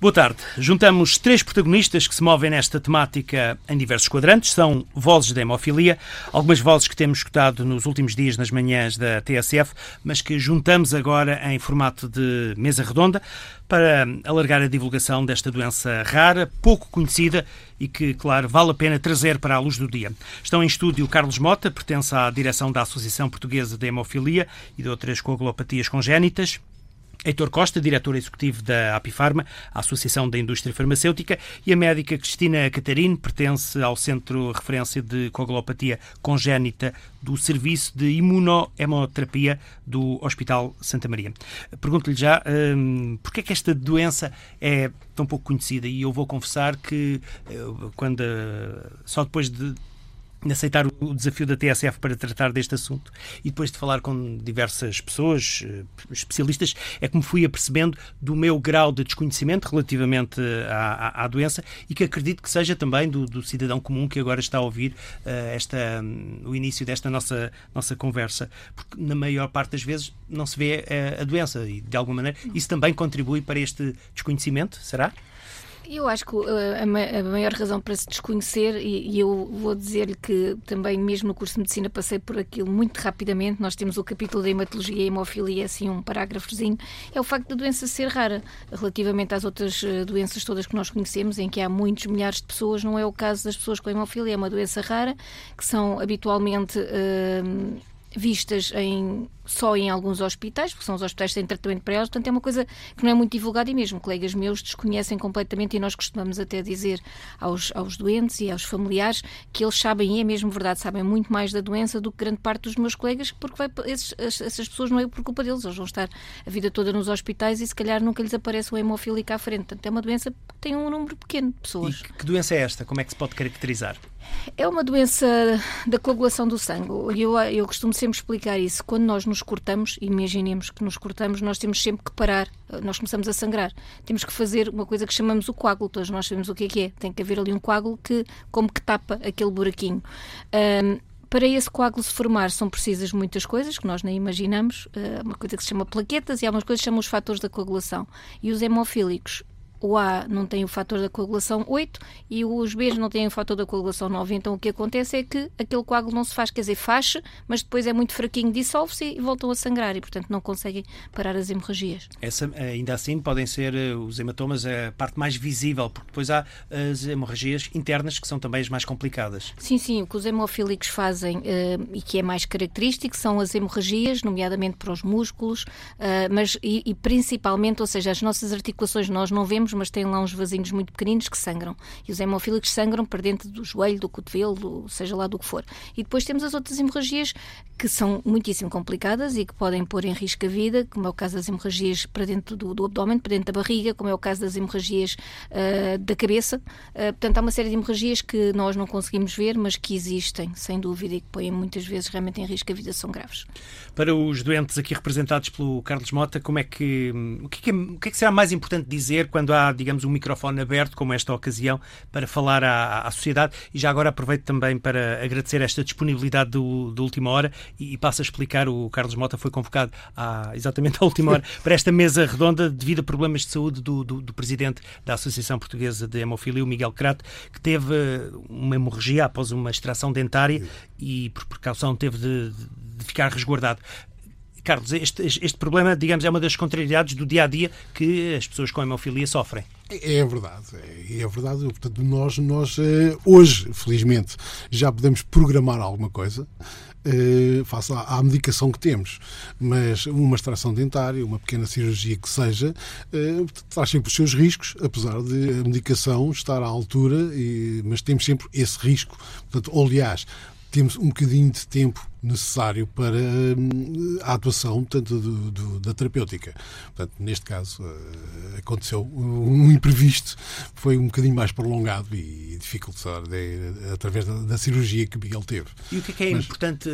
Boa tarde. Juntamos três protagonistas que se movem nesta temática em diversos quadrantes. São vozes da hemofilia, algumas vozes que temos escutado nos últimos dias nas manhãs da TSF, mas que juntamos agora em formato de mesa redonda para alargar a divulgação desta doença rara, pouco conhecida e que, claro, vale a pena trazer para a luz do dia. Estão em estúdio Carlos Mota, pertence à direção da Associação Portuguesa de Hemofilia e de outras coagulopatias congénitas. Heitor Costa, diretor executivo da Apifarma, a Associação da Indústria Farmacêutica, e a médica Cristina Catarino, pertence ao Centro Referência de Coagulopatia Congénita do Serviço de Imunohemoterapia do Hospital Santa Maria. Pergunto-lhe já, hum, porquê é que esta doença é tão pouco conhecida? E eu vou confessar que, eh, quando só depois de de aceitar o desafio da TSF para tratar deste assunto e depois de falar com diversas pessoas, eh, especialistas, é que me fui apercebendo do meu grau de desconhecimento relativamente à, à, à doença e que acredito que seja também do, do, cidadão comum que agora está a ouvir uh, esta, um, o início desta nossa, nossa conversa, porque na maior parte das vezes não se vê uh, a doença e de alguma maneira isso também contribui para este desconhecimento, será? Eu acho que uh, a, maior razão para se desconhecer, e, eu vou dizer-lhe que também, mesmo no curso de medicina, passei por aquilo muito rapidamente. Nós temos o capítulo da hematologia e hemofilia, assim, um parágrafozinho. É o facto da doença ser rara, relativamente às outras uh, doenças todas que nós conhecemos, em que há muitos milhares de pessoas. Não é o caso das pessoas com hemofilia, é uma doença rara, que são habitualmente. Uh, vistas em, só em alguns hospitais, porque são os hospitais que têm tratamento para elas, portanto é uma coisa que não é muito divulgada e mesmo colegas meus desconhecem completamente e nós costumamos até dizer aos, aos doentes e aos familiares que eles sabem, e é mesmo verdade, sabem muito mais da doença do que grande parte dos meus colegas, porque vai, esses, essas pessoas não é por culpa deles, eles vão estar a vida toda nos hospitais e se calhar nunca lhes aparece o hemofílico à frente. Portanto, é uma doença que tem um número pequeno de pessoas. E que doença é esta? Como é que se pode caracterizar? É uma doença da coagulação do sangue. Eu, eu costumo sempre explicar isso. Quando nós nos cortamos, imaginemos que nos cortamos, nós temos sempre que parar. Nós começamos a sangrar. Temos que fazer uma coisa que chamamos o coágulo. Todos nós sabemos o que é que é. Tem que haver ali um coágulo que, como que tapa aquele buraquinho. Um, para esse coágulo se formar são precisas muitas coisas que nós nem imaginamos, uma coisa que se chama plaquetas e há umas coisas que chamam os fatores da coagulação. E os hemofílicos o A não tem o fator da coagulação 8 e os B não têm o fator da coagulação 9. Então o que acontece é que aquele coágulo não se faz, quer dizer, faz, mas depois é muito fraquinho, dissolve-se e voltam a sangrar e, portanto, não conseguem parar as hemorragias. Essa, ainda assim, podem ser eh, os hematomas a parte mais visível, porque depois há as hemorragias internas que são também as mais complicadas. Sim, sim. O que os hemofílicos fazem uh, e que é mais característico são as hemorragias, nomeadamente para os músculos, mas e, e principalmente, ou seja, as nossas articulações nós não vemos mas têm lá uns vasinhos muito pequeninos que sangram. E os hemofílicos sangram para dentro do joelho, do cotovelo, seja lá do que for. E depois temos as outras hemorragias que são muitíssimo complicadas e que podem pôr em risco a vida, como é o caso das hemorragias para dentro do, do abdômen, para dentro da barriga, como é o caso das hemorragias uh, da cabeça. Uh, portanto, há uma série de hemorragias que nós não conseguimos ver, mas que existem, sem dúvida, e que põem muitas vezes realmente em risco a vida, são graves. Para os doentes aqui representados pelo Carlos Mota, como é que, o que, é, o que, é que será mais importante dizer quando há digamos, um microfone aberto, como esta ocasião, para falar à, à sociedade. E já agora aproveito também para agradecer esta disponibilidade do, do última hora e, e passo a explicar. O Carlos Mota foi convocado à, exatamente à última hora para esta mesa redonda devido a problemas de saúde do, do, do presidente da Associação Portuguesa de Hemofilia, o Miguel Crato, que teve uma hemorragia após uma extração dentária e, por precaução, teve de, de ficar resguardado. Carlos, este, este problema, digamos, é uma das contrariedades do dia a dia que as pessoas com hemofilia sofrem. É, é verdade, é, é verdade. Portanto, nós, nós eh, hoje, felizmente, já podemos programar alguma coisa eh, face à, medicação que temos. Mas uma extração dentária, uma pequena cirurgia que seja, eh, traz sempre os seus riscos, apesar de a medicação estar à altura, mas temos sempre esse risco. Portanto, aliás, temos um bocadinho de tempo necessário para hum, a atuação tanto do, do, da terapêutica. Portanto, neste caso, uh, aconteceu um imprevisto, foi um bocadinho mais prolongado e dificultado através da, da, cirurgia que Miguel teve. E o que é, que é Mas, importante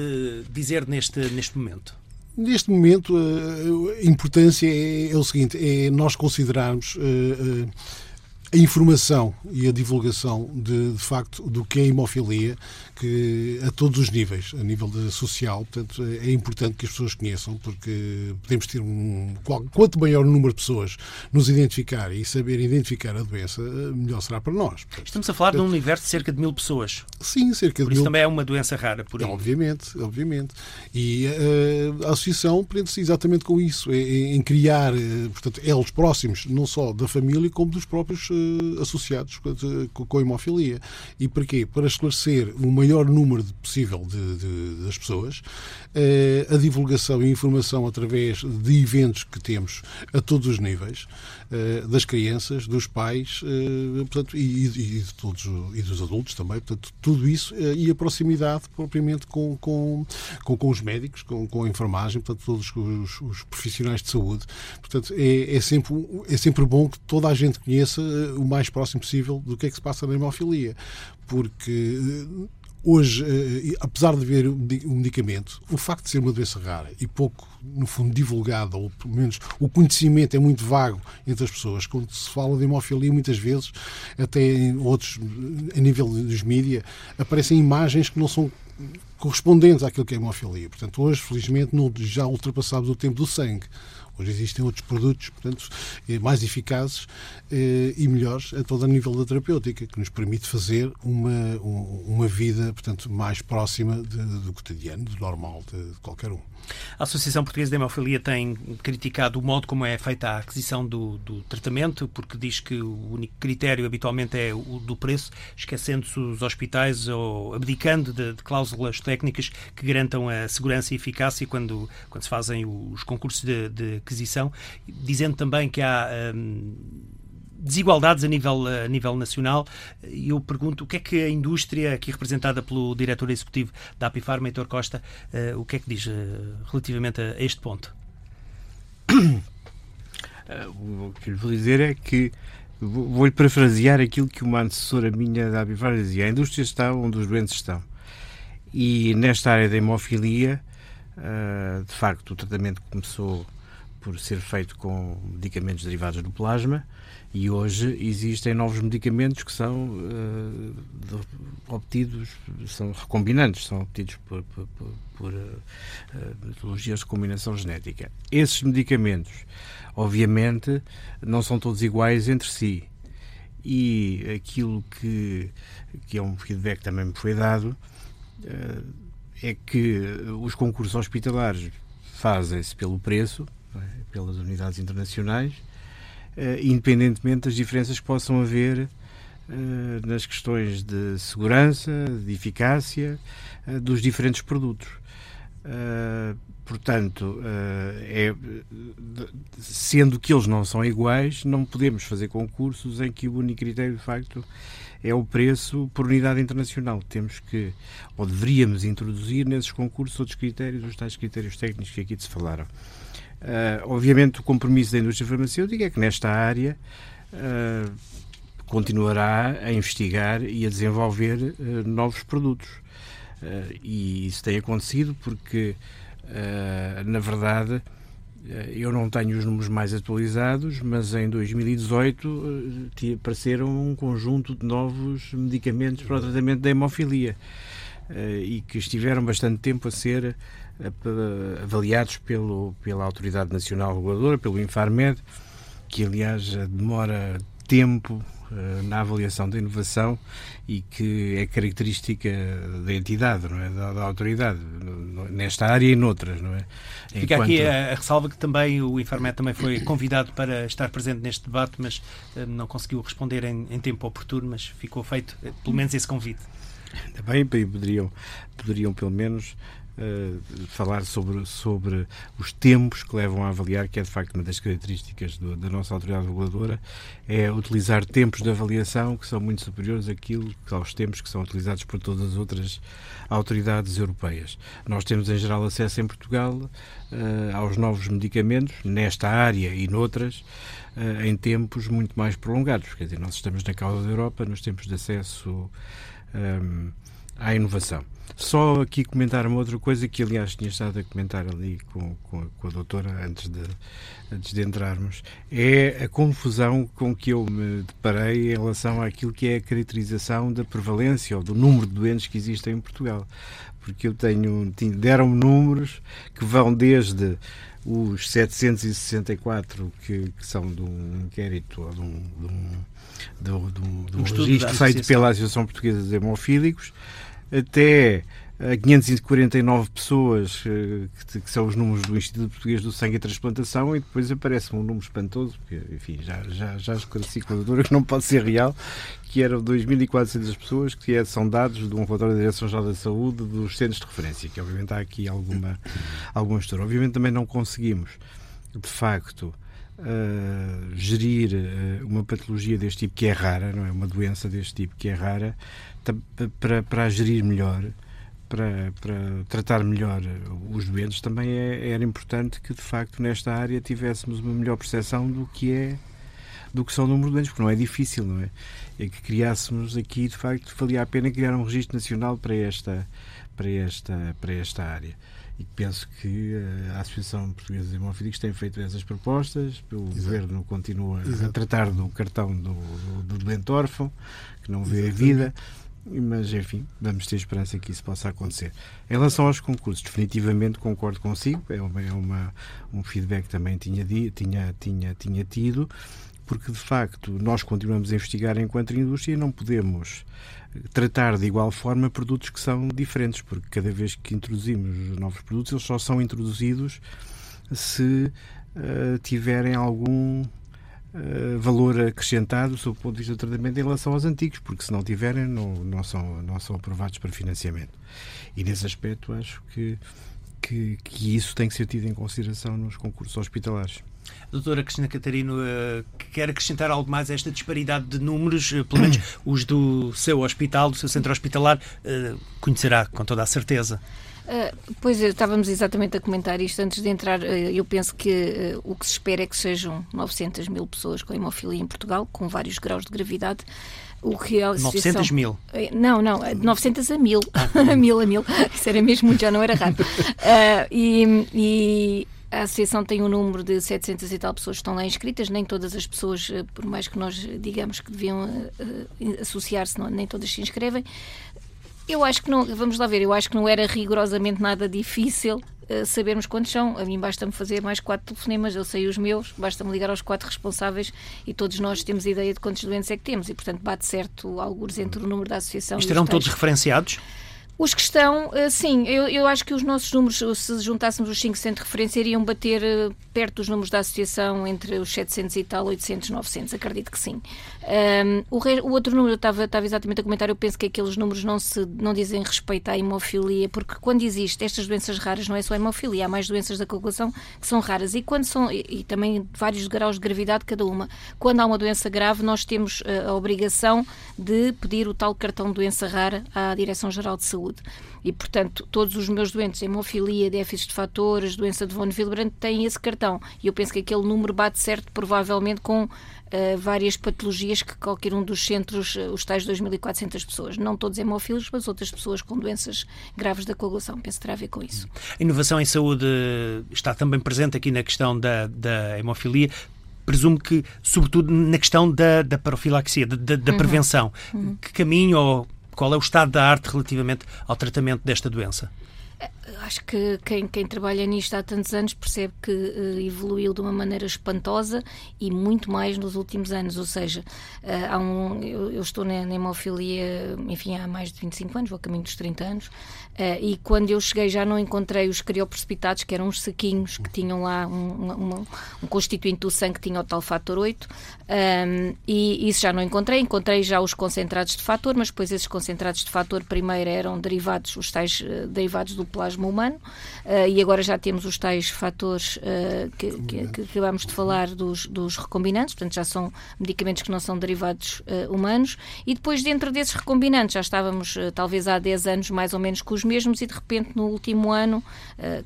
dizer neste, neste momento? Neste momento, uh, a importância é, é, o seguinte: é nós considerarmos. Uh, a informação e a divulgação de, de facto do que é hemofilia que a todos os níveis, a nível social, portanto é importante que as pessoas conheçam porque podemos ter um quanto maior o número de pessoas nos identificar e saber identificar a doença, melhor será para nós. Portanto, Estamos a falar portanto, de um universo de cerca de mil pessoas. Sim, cerca por de isso mil. também é uma doença rara por aí. Obviamente, obviamente. E uh, a associação prende-se exatamente com isso, em, em criar, uh, portanto, elos próximos, não só da família, como dos próprios uh, associados com, com a hemofilia. E para quê? Para esclarecer o maior número possível de, de, das pessoas, a divulgação e informação através de eventos que temos a todos os níveis, das crianças, dos pais portanto, e, e, de todos, e dos adultos também, portanto, tudo isso e a proximidade propriamente com, com, com, com os médicos, com, com a enfermagem, portanto, todos os, os profissionais de saúde. Portanto, é, é, sempre, é sempre bom que toda a gente conheça o mais próximo possível do que é que se passa na hemofilia, porque hoje, apesar de haver o medicamento, o facto de ser uma doença rara e pouco, no fundo, divulgada, ou pelo menos o conhecimento é muito vago entre as pessoas, quando se fala de hemofilia, muitas vezes, até em outros, a nível dos mídias, aparecem imagens que não são correspondentes àquilo que é hemofilia. Portanto, hoje, felizmente, já ultrapassamos o tempo do sangue. Hoje existem outros produtos, portanto, eh, mais eficazes eh, e melhores a todo a nível da terapêutica, que nos permite fazer uma, uma vida, portanto, mais próxima de, do cotidiano, do normal de, de qualquer um. A Associação Portuguesa de Hemofilia tem criticado o modo como é feita a aquisição do, do, tratamento, porque diz que o único critério habitualmente é o do preço, esquecendo-se os hospitais ou abdicando de, de, cláusulas técnicas que garantam a segurança e eficácia quando, quando se fazem os concursos de, de aquisição, dizendo também que há. Hum, desigualdades a nível, a nível nacional. Eu pergunto o que é que a indústria, aqui representada pelo diretor executivo da Apifarma, Heitor Costa, uh, o que é que diz uh, relativamente a, este ponto? Uh, o que lhe vou dizer é que vou-lhe parafrasear aquilo que uma antecessora minha da Apifarma dizia: a indústria está onde os doentes estão. E nesta área da hemofilia, de facto, o tratamento começou por ser feito com medicamentos derivados do plasma e hoje existem novos medicamentos que são uh, obtidos, são recombinantes, são obtidos por, por, por, por uh, metodologias de combinação genética. Esses medicamentos, obviamente, não são todos iguais entre si. E aquilo que, que é um feedback que também me foi dado uh, é que os concursos hospitalares fazem-se pelo preço, pelas unidades internacionais, uh, independentemente das diferenças que possam haver uh, nas questões de segurança, de eficácia uh, dos diferentes produtos. portanto, é, sendo que eles não são iguais, não podemos fazer concursos em que o único critério, de facto, é o preço por unidade internacional. Temos que, ou deveríamos introduzir nesses concursos outros critérios, os tais critérios técnicos que aqui se falaram. Uh, obviamente, o compromisso da indústria farmacêutica é que nesta área uh, continuará a investigar e a desenvolver uh, novos produtos. e isso tem acontecido porque, na verdade, eu não tenho os números mais atualizados, mas em 2018 apareceram um conjunto de novos medicamentos para o tratamento da hemofilia e que estiveram bastante tempo a ser avaliados pelo, pela Autoridade Nacional Reguladora, pelo Infarmed, que aliás demora tempo uh, na avaliação da inovação e que é característica da entidade, não é? da, da autoridade, nesta área e noutras. Não é? Fica Enquanto... aqui a, a, ressalva que também o Infarmed também foi convidado para estar presente neste debate, mas uh, não conseguiu responder em, em tempo oportuno, mas ficou feito uh, pelo menos esse convite. Também poderiam, poderiam pelo menos Uh, falar sobre, sobre os tempos que levam a avaliar, que é de facto uma das características do, da nossa autoridade reguladora, é utilizar tempos de avaliação que são muito superiores àquilo, aos tempos que são utilizados por todas as outras autoridades europeias. Nós temos em geral acesso em Portugal uh, aos novos medicamentos, nesta área e noutras, uh, em tempos muito mais prolongados. Quer dizer, nós estamos na causa da Europa, nos tempos de acesso. Um, à inovação. Só aqui comentar uma outra coisa que, aliás, tinha estado a comentar ali com, com, a, com a doutora antes de, antes de entrarmos, é a confusão com que eu me deparei em relação àquilo que é a caracterização da prevalência ou do número de doentes que existem em Portugal. Porque eu tenho, deram-me números que vão desde os 764 que, que são de um inquérito ou de um, de um, de um, de um, de um, um registro feito pela Associação Portuguesa de Hemofílicos até 549 pessoas, eh, que, são os números do Instituto Português do Sangue e Transplantação, e depois aparece um número espantoso, porque, enfim, já, já, já esclareci com a doutora que não pode ser real, que eram 2.400 pessoas, que é, são dados de um relatório da Direção-Geral da Saúde dos centros de referência, que obviamente há aqui alguma, alguma história. Obviamente também não conseguimos, de facto, uh, gerir uh, uma patologia deste tipo, que é rara, não é? Uma doença deste tipo, que é rara, para, para a gerir melhor, para, para tratar melhor os doentes, também é, era importante que, de facto, nesta área tivéssemos uma melhor percepção do que é do que são o número de doentes, porque não é difícil, não é? É que criássemos aqui, de facto, valia a pena criar um registro nacional para esta, para esta, para esta área. E penso que eh, a Associação Portuguesa de Hemofílicos tem feito essas propostas, o Exato. Governo continua Exato. a tratar do cartão do, do, do doente órfão, que não vê a vida mas enfim, vamos ter esperança que isso possa acontecer. Em relação aos concursos, definitivamente concordo consigo, é, uma, é uma um feedback que também tinha, tinha, tinha, tinha tido, porque de facto nós continuamos a investigar enquanto indústria e não podemos tratar de igual forma produtos que são diferentes, porque cada vez que introduzimos novos produtos, eles só são introduzidos se uh, tiverem algum eh, valor acrescentado sob o ponto de vista do tratamento em relação aos antigos, porque se não tiverem, não, não, são, não são aprovados para financiamento. E nesse aspecto acho que, que, que isso tem que ser tido em consideração nos concursos hospitalares. Doutora Cristina Catarino, uh, quer acrescentar algo mais a esta disparidade de números? Uh, pelo menos os do seu hospital, do seu centro hospitalar, conhecerá com toda a certeza. Uh, pois estávamos exatamente a comentar isto antes de entrar. Uh, eu penso que uh, o que se espera é que sejam 900 mil pessoas com hemofilia em Portugal, com vários graus de gravidade. O que a 900 mil? Não, não, 900 a mil. a mil a mil. Isso era mesmo muito, já não era raro. e, e a associação tem um número de 700 e tal pessoas que estão lá inscritas, nem todas as pessoas, por mais que nós digamos que deviam associar-se, nem todas se inscrevem. Eu acho que não, vamos lá ver, eu acho que não era rigorosamente nada difícil uh, sabermos quantos são. A mim basta-me fazer mais quatro telefonemas, eu sei os meus, basta-me ligar aos quatro responsáveis e todos nós temos ideia de quantos doentes é que temos e, portanto, bate certo alguns entre o número da associação Estarão todos referenciados? Os que estão, eh, sim, eu, eu acho que os nossos números, se juntássemos os 5 centros de referência, iriam bater eh, perto dos números da associação entre os 700 e tal, 800, 900, acredito que sim. Um, o, re, o, outro número, eu estava, estava exatamente a comentar, eu penso que aqueles números não, se, não dizem respeito à hemofilia, porque quando existe estas doenças raras, não é só hemofilia, há mais doenças da coagulação que são raras, e quando são, e, e também vários graus de gravidade cada uma. Quando há uma doença grave, nós temos a, eh, a obrigação de pedir o tal cartão de doença rara à Direção-Geral de Saúde saúde. E, portanto, todos os meus doentes, hemofilia, déficit de fatores, doença de von Willebrand, têm esse cartão. E eu penso que aquele número bate certo, provavelmente, com Uh, várias patologias que qualquer um dos centros, uh, os tais 2.400 pessoas, não todos hemófilos, mas outras pessoas com doenças graves da coagulação. Penso que terá a ver com isso. A inovação em saúde está também presente aqui na questão da, da hemofilia presumo que, sobretudo, na questão da, da profilaxia, da, da uhum. prevenção. Uhum. Que caminho ou qual é o estado da arte relativamente ao tratamento desta doença? Acho que quem, quem, trabalha nisto há tantos anos percebe que uh, evoluiu de uma maneira espantosa e muito mais nos últimos anos. Ou seja, uh, há um, eu, eu, estou na, na, hemofilia, enfim, há mais de 25 anos, vou a caminho dos 30 anos, uh, e quando eu cheguei já não encontrei os crioprecipitados, que eram uns saquinhos que tinham lá um, um, constituinte do sangue que tinha o tal fator 8, um, e isso já não encontrei. Encontrei já os concentrados de fator, mas depois esses concentrados de fator primeiro eram derivados, os tais derivados do plasma humano uh, e agora já temos os tais fatores uh, que, que, que, acabámos de falar dos, dos, recombinantes, portanto já são medicamentos que não são derivados uh, humanos e depois dentro desses recombinantes já estávamos talvez há 10 anos mais ou menos com os mesmos e de repente no último ano,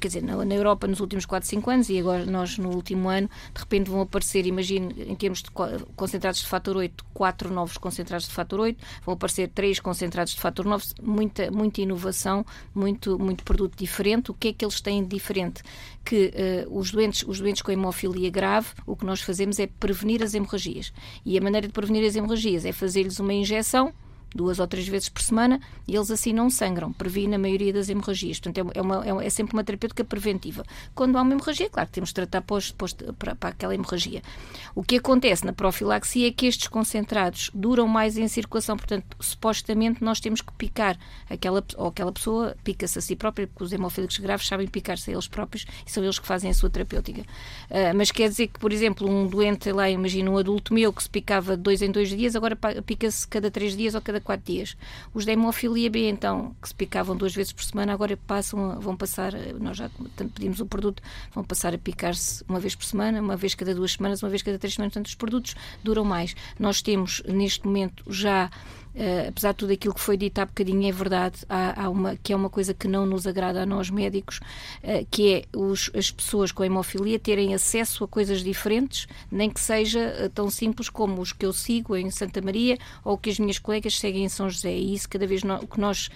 quer dizer, na, na, Europa nos últimos 4, 5 anos e agora nós no último ano, de repente vão aparecer, imagine, em termos de concentrados de fator 8, quatro novos concentrados de fator 8, vão aparecer três concentrados de fator 9, muita, muita inovação, muito, muito produto diferente. O que é que eles têm de diferente? Que uh, os, doentes, os doentes com hemofilia grave, o que nós fazemos é prevenir as hemorragias. E a maneira de prevenir as hemorragias é fazer-lhes uma injeção duas ou três vezes por semana e eles assim não sangram, previne a maioria das hemorragias. Portanto, é, uma, é, é sempre uma terapêutica preventiva. Quando há uma hemorragia, claro que temos de tratar pós, pós, para, para aquela hemorragia. O que acontece na profilaxia é que estes concentrados duram mais em circulação, portanto, supostamente nós temos que picar aquela, ou aquela pessoa pica-se a si própria, porque os hemofílicos graves sabem picar-se a eles próprios e são eles que fazem a sua terapêutica. Uh, mas quer dizer que, por exemplo, um doente, lá, imagina um adulto meu que se picava dois em dois dias, agora pica-se cada três dias ou cada cada quatro dias. Os da hemofilia B, então, que se picavam duas vezes por semana, agora passam, vão passar, nós já pedimos o produto, vão passar a picar-se uma vez por semana, uma vez cada duas semanas, uma vez cada três semanas, portanto, os produtos duram mais. Nós temos, neste momento, já Uh, apesar de tudo aquilo que foi dito há bocadinho, é verdade, há, há, uma, que é uma coisa que não nos agrada a nós médicos, uh, que é os, as pessoas com hemofilia terem acesso a coisas diferentes, nem que seja uh, tão simples como os que eu sigo em Santa Maria ou que as minhas colegas seguem em São José. E isso, cada vez no, o que nós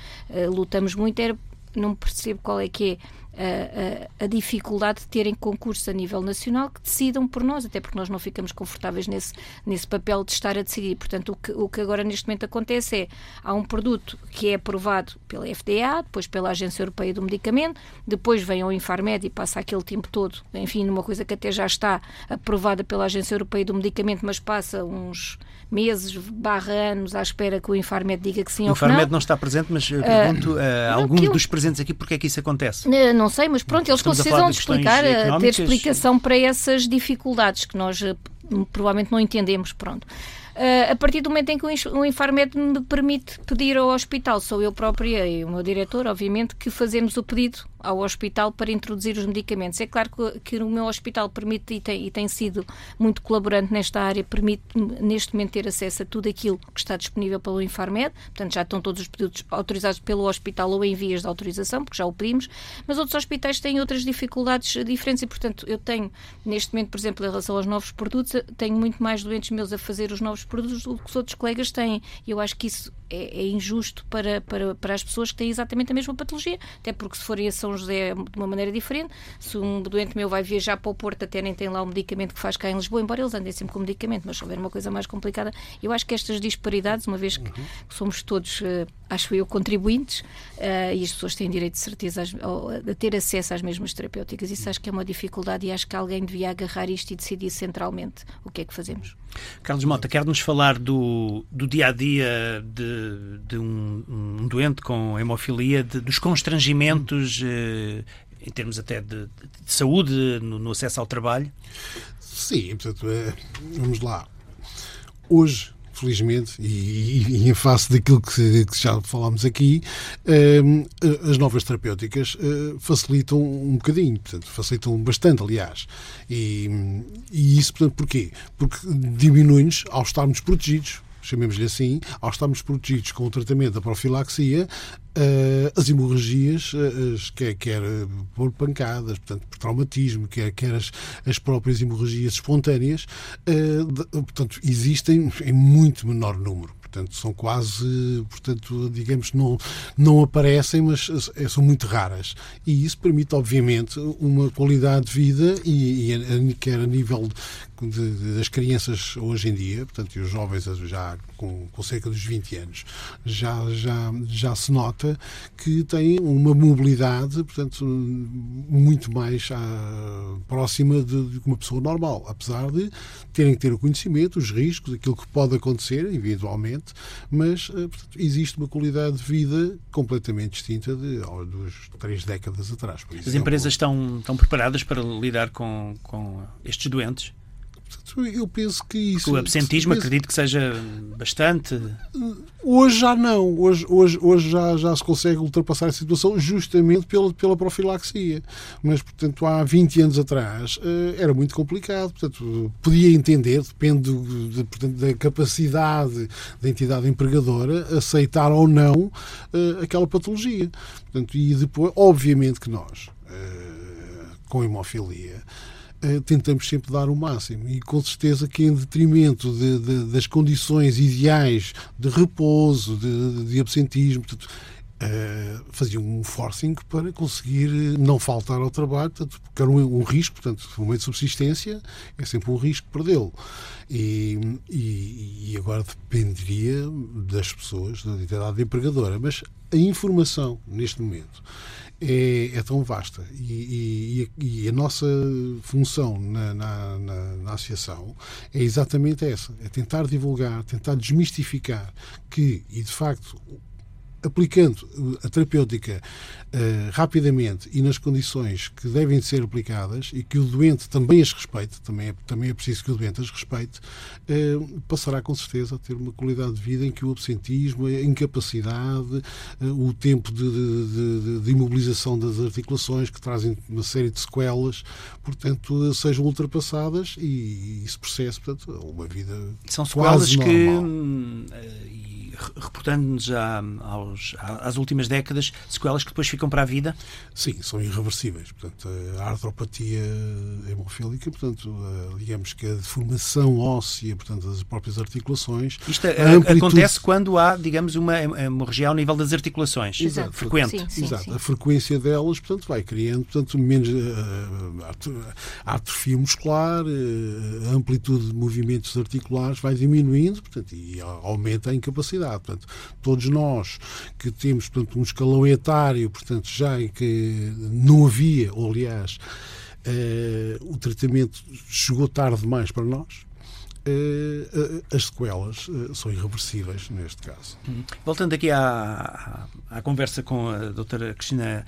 lutamos muito era não percebo qual é que é a, a, a, dificuldade de terem concursos a nível nacional que decidam por nós, até porque nós não ficamos confortáveis nesse, nesse papel de estar a decidir. Portanto, o que, o que agora neste momento acontece é há um produto que é aprovado pela FDA, depois pela Agência Europeia do Medicamento, depois vem ao Infarmed e passa aquele tempo todo, enfim, numa coisa que até já está aprovada pela Agência Europeia do Medicamento, mas passa uns meses, barra anos, à espera que o Infarmed diga que sim ou que não. O Infarmed não está presente, mas eu pergunto uh, a algum dos presentes aqui porque é que isso acontece. Uh, não sei, mas pronto, eles precisam de explicar, eh, ter explicação para essas dificuldades que nós eh, provavelmente não entendemos, pronto. Uh, a partir do momento em que o Infarmed me permite pedir ao hospital, sou eu própria e o meu diretor, obviamente, que fazemos o pedido ao hospital para introduzir os medicamentos. É claro que, que o meu hospital permite e tem, e tem sido muito colaborante nesta área, permite neste momento ter acesso a tudo aquilo que está disponível pelo Infarmed, portanto já estão todos os pedidos autorizados pelo hospital ou em vias de autorização, porque já o pedimos, mas outros hospitais têm outras dificuldades diferentes e, portanto, eu tenho, neste momento, por exemplo, em relação aos novos produtos, tenho muito mais doentes meus a fazer os novos produtos do que os outros colegas têm. E eu acho que isso é, é, injusto para, para, para as pessoas que têm exatamente a mesma patologia, até porque se forem a São José de uma maneira diferente, se um doente meu vai viajar para o Porto até nem tem lá o medicamento que faz cá em Lisboa, embora eles andem sempre com medicamento, mas se houver uma coisa mais complicada, eu acho que estas disparidades, uma vez que uhum. somos todos, uh, acho eu, contribuintes, uh, e as pessoas têm direito de certeza a ter acesso às mesmas terapêuticas, isso acho que é uma dificuldade e acho que alguém devia agarrar isto e decidir centralmente o que é que fazemos. Carlos Mota, quer-nos falar do, do dia a dia de, de um, um, doente com hemofilia, de, dos constrangimentos eh, em termos até de, de saúde no, no, acesso ao trabalho? Sim, portanto, é, vamos lá. Hoje, felizmente, e, e, em face daquilo que, que já falámos aqui, eh, as novas terapêuticas facilitam um bocadinho, portanto, facilitam bastante, aliás. E, e isso, portanto, porquê? Porque diminui-nos ao estarmos protegidos chamemos-lhe assim, ao estarmos protegidos com o tratamento da profilaxia, uh, as hemorragias, uh, quer, quer por pancadas, portanto, por traumatismo, quer, quer as, as próprias hemorragias espontâneas, portanto, existem em muito menor número portanto são quase, portanto, digamos, não, não aparecem, mas são muito raras. E isso permite, obviamente, uma qualidade de vida e, e quer a nível de, das crianças hoje em dia, portanto, e os jovens já com, com, cerca dos 20 anos, já, já, já se nota que têm uma mobilidade, portanto, muito mais à, próxima de, de, uma pessoa normal, apesar de terem que ter o conhecimento, os riscos, aquilo que pode acontecer, eventualmente, mas, eh, portanto, existe uma qualidade de vida completamente distinta de, dos três décadas atrás. As empresas estão, estão preparadas para lidar com, com estes doentes? Portanto, eu penso que isso. O absentismo, penso... acredito que seja bastante. Hoje já não. Hoje, hoje, hoje já, já se consegue ultrapassar a situação justamente pela, pela profilaxia. Mas, portanto, há 20 anos atrás eh, era muito complicado. Portanto, podia entender, depende de, portanto, da capacidade da entidade empregadora, aceitar ou não eh, aquela patologia. Portanto, e depois, obviamente que nós, eh, com hemofilia, tentamos sempre dar o máximo e com certeza que em detrimento de, de, das condições ideais de repouso, de, de absentismo, portanto, uh, fazia um forcing para conseguir não faltar ao trabalho, portanto, porque era um, um risco, portanto, no momento de subsistência é sempre um risco perdê-lo. E, e, e, agora dependeria das pessoas, da entidade empregadora, mas a informação neste momento é, é tão vasta. E, e, e, a nossa função na, na, na, na, associação é exatamente essa: é tentar divulgar, tentar desmistificar que, e de facto, aplicando a terapêutica uh, rapidamente e nas condições que devem ser aplicadas e que o doente também as respeite, também é, também é preciso que o doente as respeite, uh, passará com certeza a ter uma qualidade de vida em que o absentismo, a incapacidade, uh, o tempo de, de, de, de, imobilização das articulações que trazem uma série de sequelas, portanto, sejam ultrapassadas e, e se processe, portanto, uma vida São sequelas que hum, reportando-nos às últimas décadas, sequelas que depois ficam para a vida? Sim, são irreversíveis. Portanto, a artropatia hemofílica, portanto, digamos que a deformação óssea, portanto, das próprias articulações. Isto amplitude... acontece quando há, digamos, uma hemorragia ao nível das articulações, Exato. frequente. Sim, sim, Exato. Sim. A frequência delas, portanto, vai criando, portanto, menos uh, a atrofia muscular, uh, a amplitude de movimentos articulares vai diminuindo, portanto, e aumenta a incapacidade. Portanto, todos nós que temos portanto, um escalão etário, portanto, já em que não havia, ou aliás, uh, o tratamento chegou tarde demais para nós, Uh, as sequelas são irreversíveis neste caso. Uhum. Voltando aqui à, à, conversa com a doutora Cristina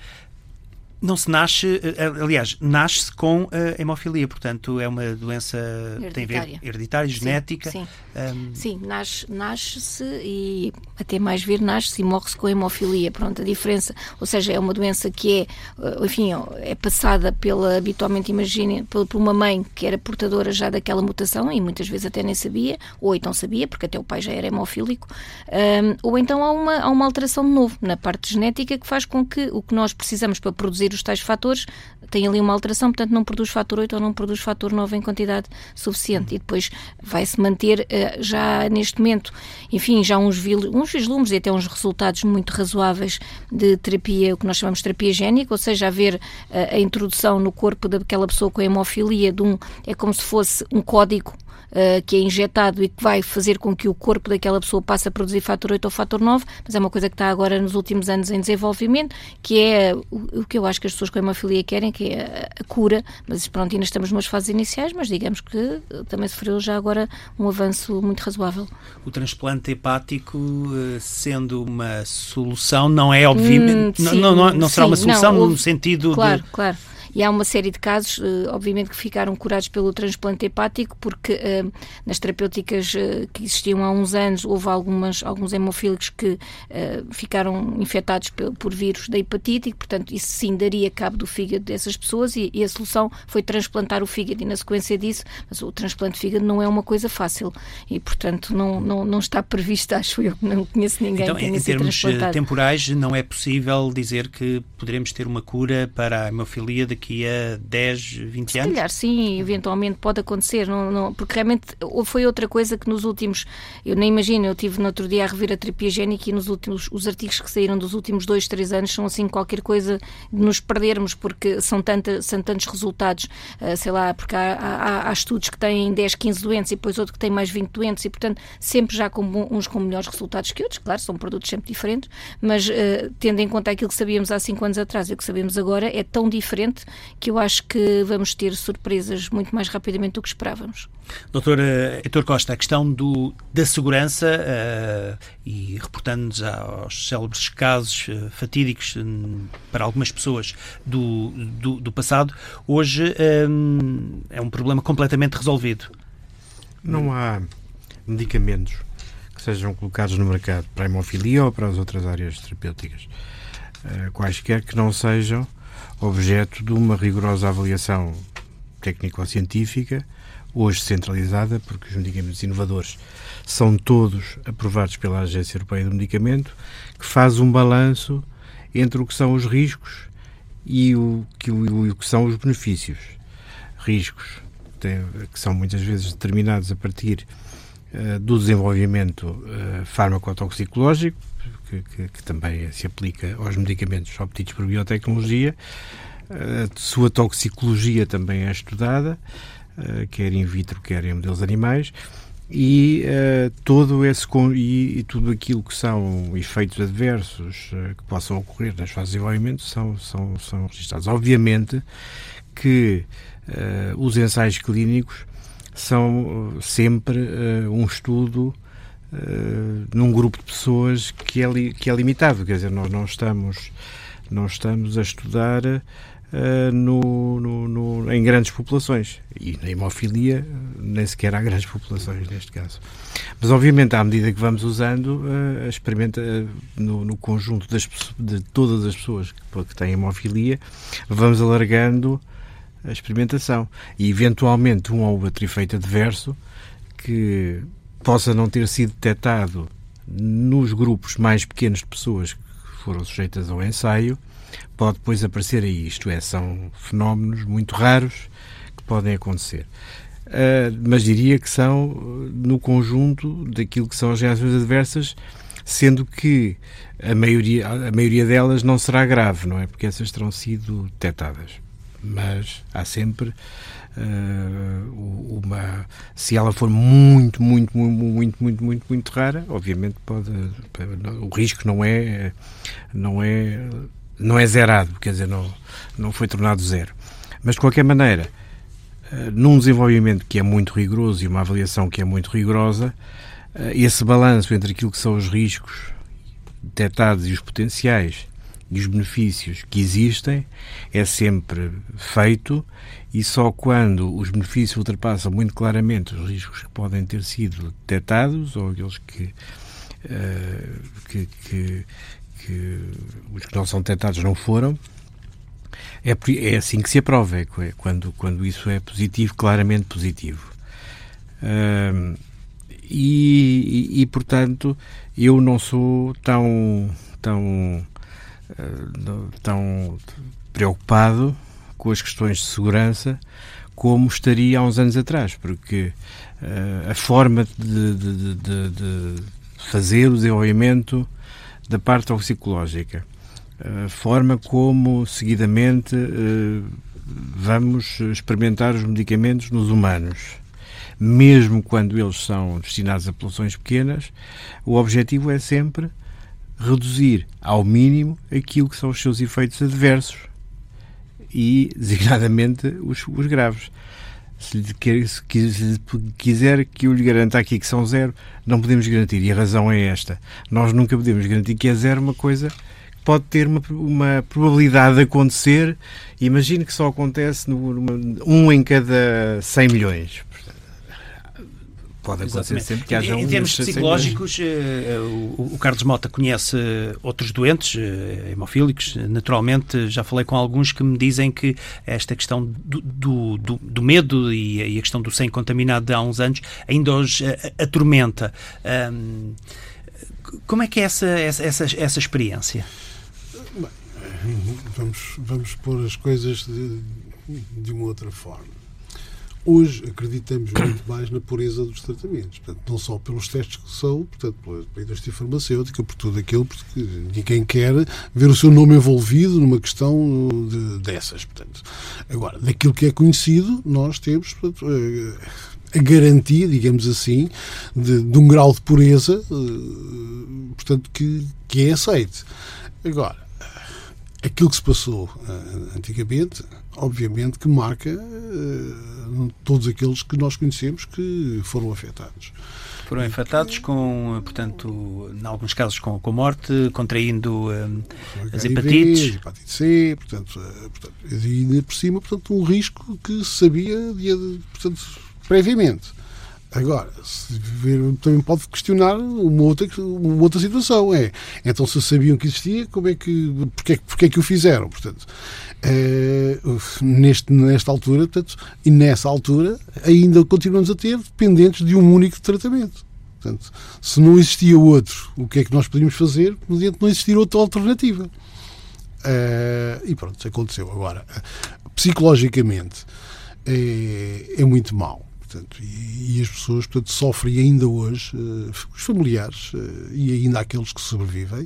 não se nasce, eh, aliás, nasce-se com a hemofilia, portanto é uma doença hereditária. tem a ver hereditária, sim, genética. Sim, um... sim nasce-se nasce e até mais ver nasce-se e morre-se com a hemofilia. Pronto, a diferença, ou seja, é uma doença que é, eh, enfim, é passada pela, habitualmente, imaginem, por uma mãe que era portadora já daquela mutação e muitas vezes até nem sabia, ou então sabia, porque até o pai já era hemofílico, um, ou então há uma, há uma alteração de novo na parte genética que faz com que o que nós precisamos para produzir os tais fatores, tem ali uma alteração, portanto não produz fator 8 ou não produz fator 9 em quantidade suficiente. E depois vai-se manter uh, já neste momento, enfim, já uns, uns vislumbres e até uns resultados muito razoáveis de terapia, o que nós chamamos de terapia génica, ou seja, haver uh, a introdução no corpo daquela pessoa com hemofilia de um, é como se fosse um código uh, que é injetado e que vai fazer com que o corpo daquela pessoa passe a produzir fator 8 ou fator 9, mas é uma coisa que está agora nos últimos anos em desenvolvimento, que é o, o que eu acho que as pessoas com hemofilia querem, que é a, a cura, mas pronto, ainda estamos nas fases iniciais, mas digamos que eh, também sofreu já agora um avanço muito razoável. O transplante hepático, eh, sendo uma solução, não é obviamente, hum, sim, não, não, não, será sim, uma solução não, no sentido claro, de... Claro, claro. E há uma série de casos, eh, obviamente, que ficaram curados pelo transplante hepático, porque eh, nas terapêuticas eh, que existiam há uns anos houve algumas, alguns hemofílicos que ficaram infectados por vírus da hepatite, e, portanto, isso sim daria cabo do fígado dessas pessoas e, e a solução foi transplantar o fígado. E na sequência disso, mas o transplante de fígado não é uma coisa fácil e, portanto, não, não, não está previsto, acho eu, não conheço ninguém então, que tenha em termos temporais, não é possível dizer que poderemos ter uma cura para a hemofilia daqui daqui a 10, 20 Se anos? Se calhar sim, eventualmente pode acontecer, não, não, porque realmente foi outra coisa que nos últimos, eu nem imagino, eu tive no outro dia a rever a terapia génica e nos últimos, os artigos que saíram dos últimos 2, 3 anos são assim qualquer coisa de nos perdermos, porque são, tanta, são tantos resultados, uh, sei lá, porque há, há, há, estudos que têm 10, 15 doentes e depois outro que tem mais 20 doentes e, portanto, sempre já com uns com melhores resultados que outros, claro, são produtos sempre diferentes, mas uh, tendo em conta aquilo que sabíamos há 5 anos atrás e o que sabemos agora, é tão diferente que eu acho que vamos ter surpresas muito mais rapidamente do que esperávamos. Doutor eh, Heitor Costa, a questão do, da segurança uh, e reportando-nos aos célebres casos uh, fatídicos um, para algumas pessoas do, do, do passado, hoje um, é um problema completamente resolvido. Não há medicamentos que sejam colocados no mercado para a hemofilia ou para as outras áreas terapêuticas, uh, quaisquer que não sejam objeto de uma rigorosa avaliação técnico-científica, hoje centralizada, porque os medicamentos inovadores são todos aprovados pela Agência Europeia do Medicamento, que faz um balanço entre o que são os riscos e o que, o, o que são os benefícios. Riscos que são muitas vezes determinados a partir uh, do desenvolvimento uh, farmacotoxicológico, que, que, que, também se aplica aos medicamentos obtidos por biotecnologia. A sua toxicologia também é estudada, uh, quer in vitro, quer em modelos animais e uh, todo esse e, e, tudo aquilo que são efeitos adversos uh, que possam ocorrer nas fases de desenvolvimento são, são, são registrados. Obviamente que uh, os ensaios clínicos são sempre um estudo num grupo de pessoas que é, li, que é limitado, quer dizer, nós não estamos, não estamos a estudar uh, no, no, no, em grandes populações. E na hemofilia nem sequer há grandes populações neste caso. Mas, obviamente, à medida que vamos usando, uh, experimenta no, no, conjunto das, de todas as pessoas que, que têm hemofilia, vamos alargando a experimentação. E, eventualmente, um ou outro efeito adverso que possa não ter sido detectado nos grupos mais pequenos de pessoas que foram sujeitas ao ensaio, pode depois aparecer aí. Isto é, são fenómenos muito raros que podem acontecer. Uh, mas diria que são no conjunto daquilo que são as reações adversas, sendo que a maioria, a maioria delas não será grave, não é? Porque essas terão sido detectadas. Mas há sempre uh, uma. Se ela for muito, muito, muito, muito, muito, muito, muito rara, obviamente pode. O risco não é. Não é não é zerado, quer dizer, não, não foi tornado zero. Mas, de qualquer maneira, eh, num desenvolvimento que é muito rigoroso e uma avaliação que é muito rigorosa, eh, esse balanço entre aquilo que são os riscos detectados e os potenciais e os benefícios que existem é sempre feito e só quando os benefícios ultrapassam muito claramente os riscos que podem ter sido detectados ou aqueles que, uh, que, que, que os que não são detectados não foram, é, é assim que se aprova, é quando, quando isso é positivo, claramente positivo. Uh, e, e, e, portanto, eu não sou tão, tão, tão preocupado com as questões de segurança como estaria há uns anos atrás, porque uh, a forma de, de, de, de, fazer o desenvolvimento da parte toxicológica, a forma como seguidamente eh, vamos experimentar os medicamentos nos humanos. Mesmo quando eles são destinados a populações pequenas, o objetivo é sempre reduzir ao mínimo aquilo que são os seus efeitos adversos e, designadamente, os, os graves. Se, quer, se, quiser que eu lhe garanta aqui que são zero, não podemos garantir. E a razão é esta. Nós nunca podemos garantir que é zero uma coisa que pode ter uma, uma probabilidade de acontecer. Imagine que só acontece no, numa, um em cada 100 milhões pode acontecer Exatamente. sempre que haja Em, em termos psicológicos, uh, o, o, Carlos Mota conhece outros doentes hemofílicos. Naturalmente, já falei com alguns que me dizem que esta questão do, do, do, do medo e, e, a questão do sem contaminado de há uns anos ainda hoje atormenta. Um, como é que é essa, essa, essa, essa experiência? Bem, vamos, vamos pôr as coisas de, de uma outra forma Hoje acreditamos muito mais na pureza dos tratamentos, portanto, não só pelos testes que são, portanto, pela indústria farmacêutica, por tudo aquilo, porque ninguém quer ver o seu nome envolvido numa questão de, dessas. Portanto. Agora, daquilo que é conhecido, nós temos portanto, a garantia, digamos assim, de, de um grau de pureza, eh, portanto, que, que é aceite. Agora, aquilo que se passou uh, antigamente, obviamente que marca uh, todos aqueles que nós conhecemos que foram afetados. Foram afetados com, portanto, em alguns casos com, com morte, contraindo uh, as HIV, hepatites. Hepatite C, portanto, portanto, e ainda por cima, portanto, um risco que sabia de, portanto, previamente. Agora, também pode questionar uma outra, uma outra situação. É, então se sabiam que existia, como é que, porque, porque é que o fizeram? Portanto, é, neste, nesta altura, portanto, e nessa altura, ainda continuamos a ter dependentes de um único tratamento. Portanto, se não existia outro, o que é que nós podíamos fazer? Mediante não existir outra alternativa. É, e pronto, aconteceu. Agora, psicologicamente, é, é muito mau Portanto, e, e, as pessoas portanto, sofrem ainda hoje, uh, os familiares uh, e ainda aqueles que sobrevivem,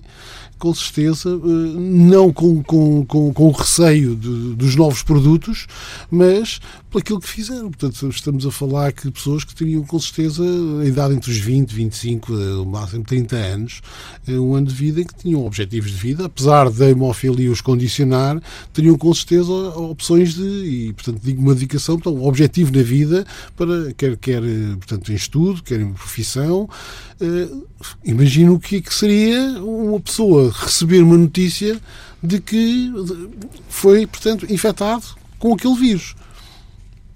com certeza, uh, não com, com, com, com receio de, dos novos produtos, mas por aquilo que fizeram. Portanto, estamos a falar que pessoas que teriam com certeza a idade entre os 20, 25, no máximo 30 anos, um ano de vida em que tinham objetivos de vida, apesar da hemofilia os condicionar, teriam com certeza opções de, e portanto, digo uma dedicação, um objetivo na vida para quer, quer portanto, em estudo, quer em profissão. Uh, imagino o que, que seria uma pessoa receber uma notícia de que foi, portanto, infectado com aquele vírus.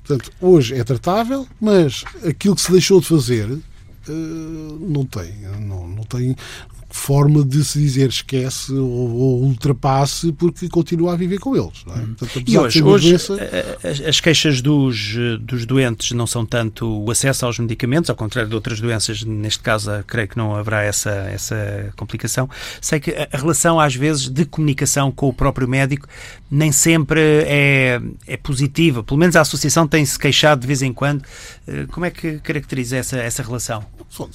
Portanto, hoje é tratável, mas aquilo que se deixou de fazer uh, não tem, não, não tem forma de se dizer esquece ou, ou ultrapasse porque continua a viver com eles. É? Uhum. Portanto, e hoje, hoje doença... as queixas dos, dos doentes não são tanto o acesso aos medicamentos, ao contrário de outras doenças, neste caso creio que não haverá essa, essa complicação. Sei que a relação às vezes de comunicação com o próprio médico nem sempre é, é positiva, pelo menos a associação tem-se queixado de vez em quando. Eh, como é que caracteriza essa, essa relação?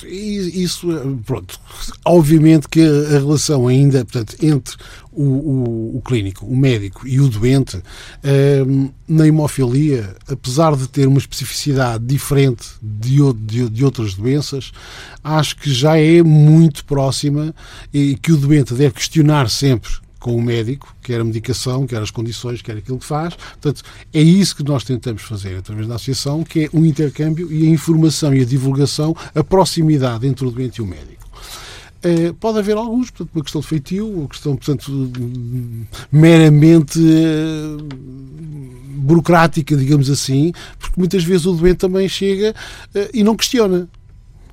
Isso, pronto, obviamente que a relação ainda, portanto, entre o, o, o clínico, o médico e o doente, ehm, na hemofilia, apesar de ter uma especificidade diferente de, de, de outras doenças, acho que já é muito próxima e que o doente deve questionar sempre com o médico, quer a medicação, quer as condições, quer aquilo que faz. Portanto, é isso que nós tentamos fazer através da associação, que é o um intercâmbio e a informação e a divulgação, a proximidade entre o doente e o médico. É, pode haver alguns, portanto, uma questão de feitio, uma questão, portanto, meramente é, burocrática, digamos assim, porque muitas vezes o doente também chega é, e não questiona.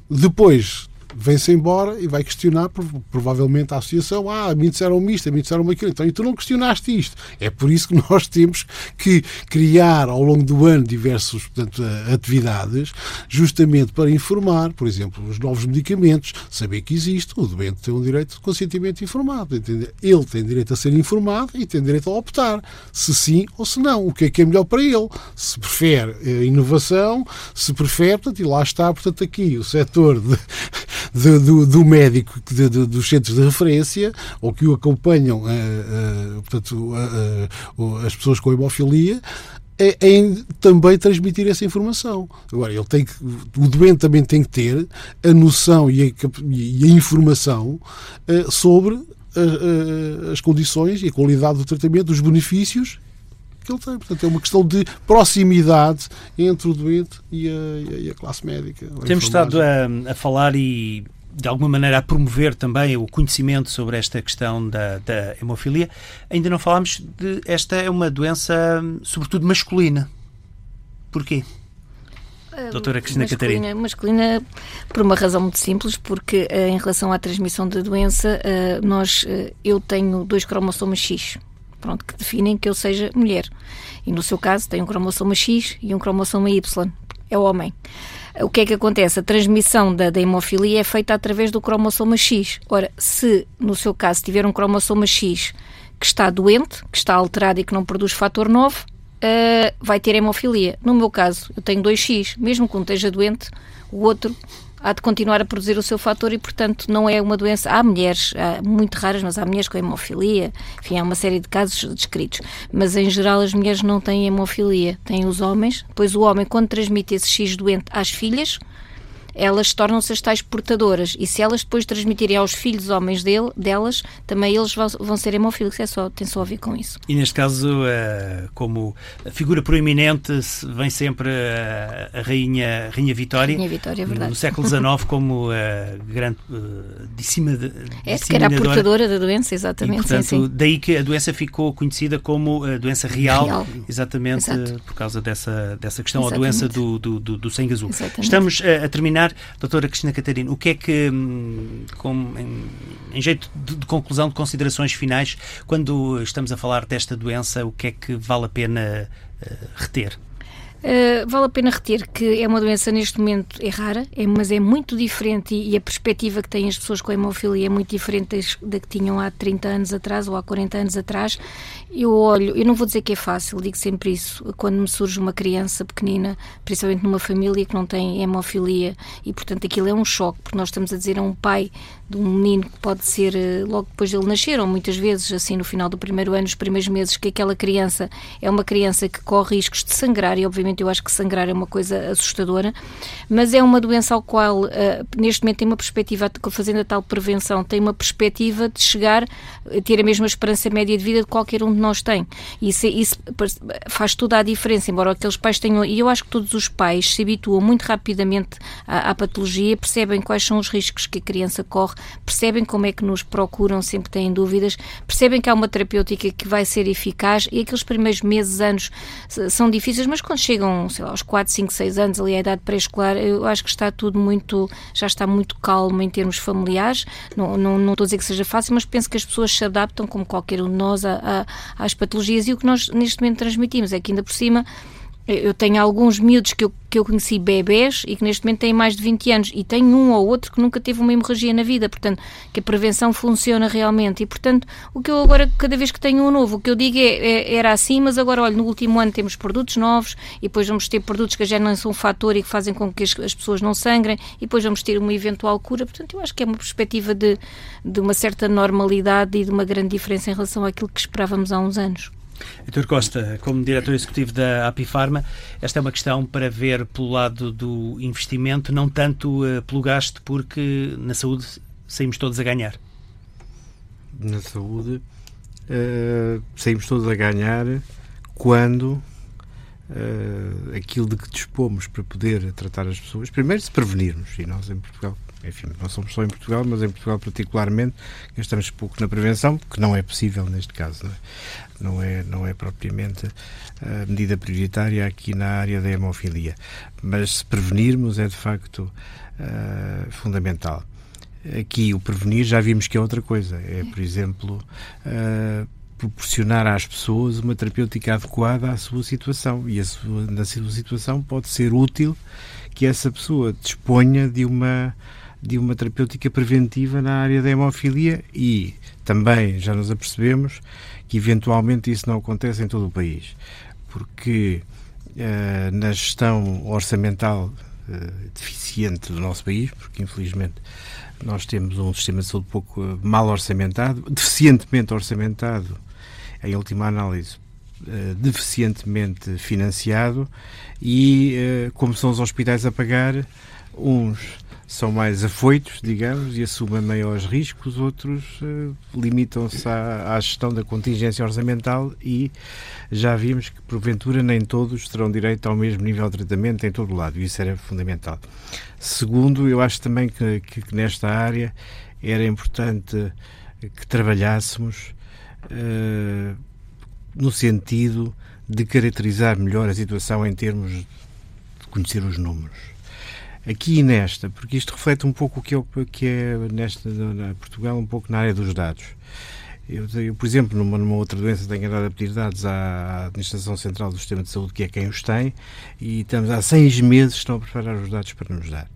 Depois vem-se embora e vai questionar provavelmente a associação. Ah, a mim disseram isto, mim disseram aquilo. Então, e tu não questionaste isto. É por isso que nós temos que criar ao longo do ano diversas portanto, atividades, justamente para informar, por exemplo, os novos medicamentos, saber que existe, o doente tem um direito de consentimento informado. Ele tem direito a ser informado e tem direito a optar, se sim ou se não. O que é que é melhor para ele? Se prefere eh, inovação, se prefere, portanto, e lá está, portanto, aqui o setor de de, do, do, médico de, de, dos centros de referência ou que o acompanham, uh, uh, portanto, uh, as pessoas com hemofilia, é, em também transmitir essa informação. Agora, ele tem que, o doente também tem que ter a noção e a, e a informação sobre as condições e a qualidade do tratamento, os benefícios que ele tem. Portanto, é uma questão de proximidade entre o doente e a, e a classe médica. A Temos estado a, a, falar e, de alguma maneira, a promover também o conhecimento sobre esta questão da, da hemofilia. Ainda não falámos de. Esta é uma doença, sobretudo masculina. Porquê? Ah, Doutora Cristina masculina, Catarina. Masculina, por uma razão muito simples, porque uh, em relação à transmissão da doença, uh, nós, uh, eu tenho dois cromossomas X pronto, que definem que eu seja mulher. E no seu caso tem um cromossoma X e um cromossoma Y. É homem. O que é que acontece? A transmissão da, da hemofilia é feita através do cromossoma X. Ora, se no seu caso tiver um cromossoma X que está doente, que está alterado e que não produz fator 9, uh, eh, vai ter hemofilia. No meu caso, eu tenho 2X, mesmo que um esteja doente, o outro há de continuar a produzir o seu fator e, portanto, não é uma doença. Há mulheres, há muito raras, mas há mulheres com hemofilia, enfim, há uma série de casos descritos. Mas, em geral, as mulheres não têm hemofilia, têm os homens. Pois o homem, quando transmite esse X doente às filhas, elas tornam-se as tais portadoras. E se elas depois transmitirem aos filhos homens dele, delas, também eles vão, vão ser hemofílicos. É só, tem só a ver com isso. E neste caso, uh, como figura proeminente, vem sempre a, a Rainha, Rainha Vitória. Rainha Vitória, é verdade. No século XIX, como a grande uh, dissima, É, que era a portadora da doença, exatamente. E, portanto, sim, sim. daí que a doença ficou conhecida como a doença real, real. exatamente Exato. por causa dessa, dessa questão, exatamente. a doença do, do, do, do sangue azul. Exatamente. Estamos a, a, terminar, doutora Cristina Catarina, o que é que, hum, com, em, em, jeito de, de, conclusão, de considerações finais, quando estamos a falar desta doença, o que é que vale a pena uh, reter? Uh, vale a pena reter que é uma doença neste momento é rara, é, mas é muito diferente e, e, a perspectiva que têm as pessoas com hemofilia é muito diferente da que tinham há 30 anos atrás ou há 40 anos atrás. Eu olho, eu não vou dizer que é fácil, digo sempre isso, quando me surge uma criança pequenina, principalmente numa família que não tem hemofilia e, portanto, aquilo é um choque, porque nós estamos a dizer a um pai de um menino que pode ser eh, logo depois dele nascer, ou muitas vezes, assim, no final do primeiro ano, os primeiros meses, que aquela criança é uma criança que corre riscos de sangrar, e obviamente eu acho que sangrar é uma coisa assustadora, mas é uma doença ao qual, uh, neste momento, tem uma perspectiva, fazendo a tal prevenção, tem uma perspectiva de chegar a ter a mesma esperança média de vida de qualquer um de nós tem. Isso, isso faz toda a diferença, embora aqueles pais tenham. E eu acho que todos os pais se habituam muito rapidamente à, à patologia, percebem quais são os riscos que a criança corre percebem como é que nos procuram, sempre têm dúvidas, percebem que há uma terapêutica que vai ser eficaz? E aqueles primeiros meses, anos são difíceis, mas quando chegam, sei lá, aos 4, 5, 6 anos, ali à idade pré-escolar, eu acho que está tudo muito, já está muito calmo em termos familiares. Não, não, não estou a dizer que seja fácil, mas penso que as pessoas se adaptam, como qualquer um de nós, a, a, às patologias. E o que nós neste momento transmitimos é que ainda por cima eu tenho alguns miúdos que eu, que eu conheci bebés e que neste momento têm mais de 20 anos e tenho um ou outro que nunca teve uma hemorragia na vida, portanto, que a prevenção funciona realmente e, portanto, o que eu agora, cada vez que tenho um novo, o que eu digo é, é era assim, mas agora, olha, no último ano temos produtos novos e depois vamos ter produtos que já não são um fator e que fazem com que as, as pessoas não sangrem e depois vamos ter uma eventual cura, portanto, eu acho que é uma perspectiva de, de uma certa normalidade e de uma grande diferença em relação àquilo que esperávamos há uns anos. Heitor Costa, como diretor executivo da Apifarma, esta é uma questão para ver pelo lado do investimento, não tanto uh, pelo gasto, porque na saúde saímos todos a ganhar. Na saúde uh, saímos todos a ganhar quando uh, aquilo de que dispomos para poder tratar as pessoas, primeiro se prevenirmos, e nós em Portugal enfim, não somos só em Portugal, mas em Portugal particularmente, gastamos pouco na prevenção, que não é possível neste caso. Não é, não é, não é propriamente a medida prioritária aqui na área da hemofilia. Mas se prevenirmos é de facto uh, fundamental. Aqui o prevenir já vimos que é outra coisa. É, por exemplo, uh, proporcionar às pessoas uma terapêutica adequada à sua situação. E a sua, na sua situação pode ser útil que essa pessoa disponha de uma de uma terapêutica preventiva na área da hemofilia e também já nos apercebemos que eventualmente isso não acontece em todo o país, porque uh, na gestão orçamental uh, deficiente do nosso país, porque infelizmente nós temos um sistema de saúde pouco uh, mal orçamentado, deficientemente orçamentado, em última análise, deficientemente financiado e como são os hospitais a pagar, uns são mais afoitos, digamos, e assumem maiores riscos, outros uh, limitam-se à, à, gestão da contingência orçamental e já vimos que, porventura, nem todos terão direito ao mesmo nível de tratamento em todo o lado, e isso era fundamental. Segundo, eu acho também que, que, que nesta área era importante que trabalhássemos uh, no sentido de caracterizar melhor a situação em termos de conhecer os números aqui e nesta, porque isto reflete um pouco o que é, que é nesta na Portugal, um pouco na área dos dados. Eu, eu, por exemplo, numa, numa, outra doença tenho andado a pedir dados à Administração Central do Sistema de Saúde, que é quem os tem, e estamos há seis meses estão a preparar os dados para nos dar.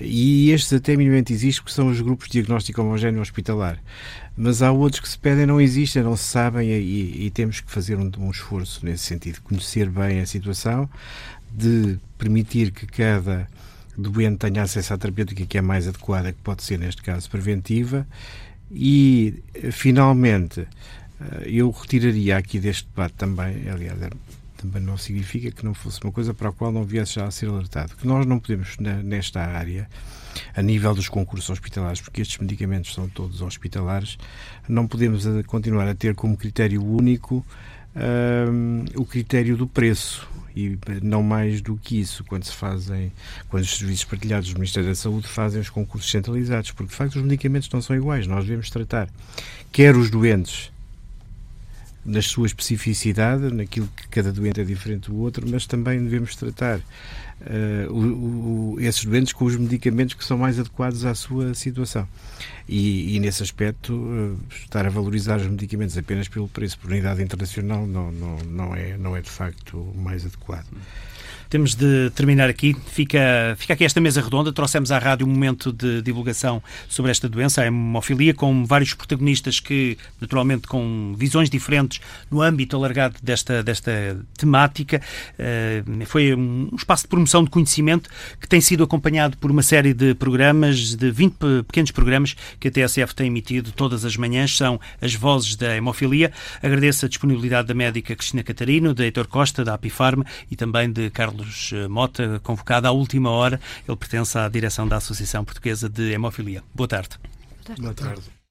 E estes até minimamente existem, porque são os grupos de diagnóstico homogéneo hospitalar. Mas há outros que se pedem, não existem, não se sabem, e, e temos que fazer um, um esforço nesse sentido, conhecer bem a situação, de permitir que cada doente tenha acesso à terapêutica que é mais adequada, que pode ser, neste caso, preventiva. E, finalmente, eh, eu retiraria aqui deste debate também, aliás, também não significa que não fosse uma coisa para a qual não viesse já a ser alertado. Que nós não podemos, nesta área, a nível dos concursos hospitalares, porque estes medicamentos são todos hospitalares, não podemos eh, continuar a ter como critério único o critério do preço. E não mais do que isso. Quando se fazem quando os serviços partilhados do Ministério da Saúde fazem os concursos centralizados. Porque de facto os medicamentos não são iguais. Nós devemos tratar quer os doentes na sua especificidade, naquilo que cada doente é diferente do outro, mas também devemos tratar uh, o, o, esses doentes com os medicamentos que são mais adequados à sua situação. E, e nesse aspecto, uh, estar a valorizar os medicamentos apenas pelo preço por unidade internacional não, não, não, é, não é de facto mais adequado. Temos de terminar aqui. Fica, fica aqui esta mesa redonda. Trouxemos à rádio um momento de divulgação sobre esta doença, a hemofilia, com vários protagonistas que, naturalmente, com visões diferentes no âmbito alargado desta, desta temática. Uh, foi um espaço de promoção de conhecimento que tem sido acompanhado por uma série de programas, de 20 pequenos programas que a TSF tem emitido todas as manhãs. São as vozes da hemofilia. Agradeço a disponibilidade da médica Cristina Catarino, da Heitor Costa, da Apifarma e também de Carlos Carlos eh, Mota, convocado à última hora. Ele pertence à direção da Associação Portuguesa de Hemofilia. Boa tarde. Boa tarde. Boa tarde.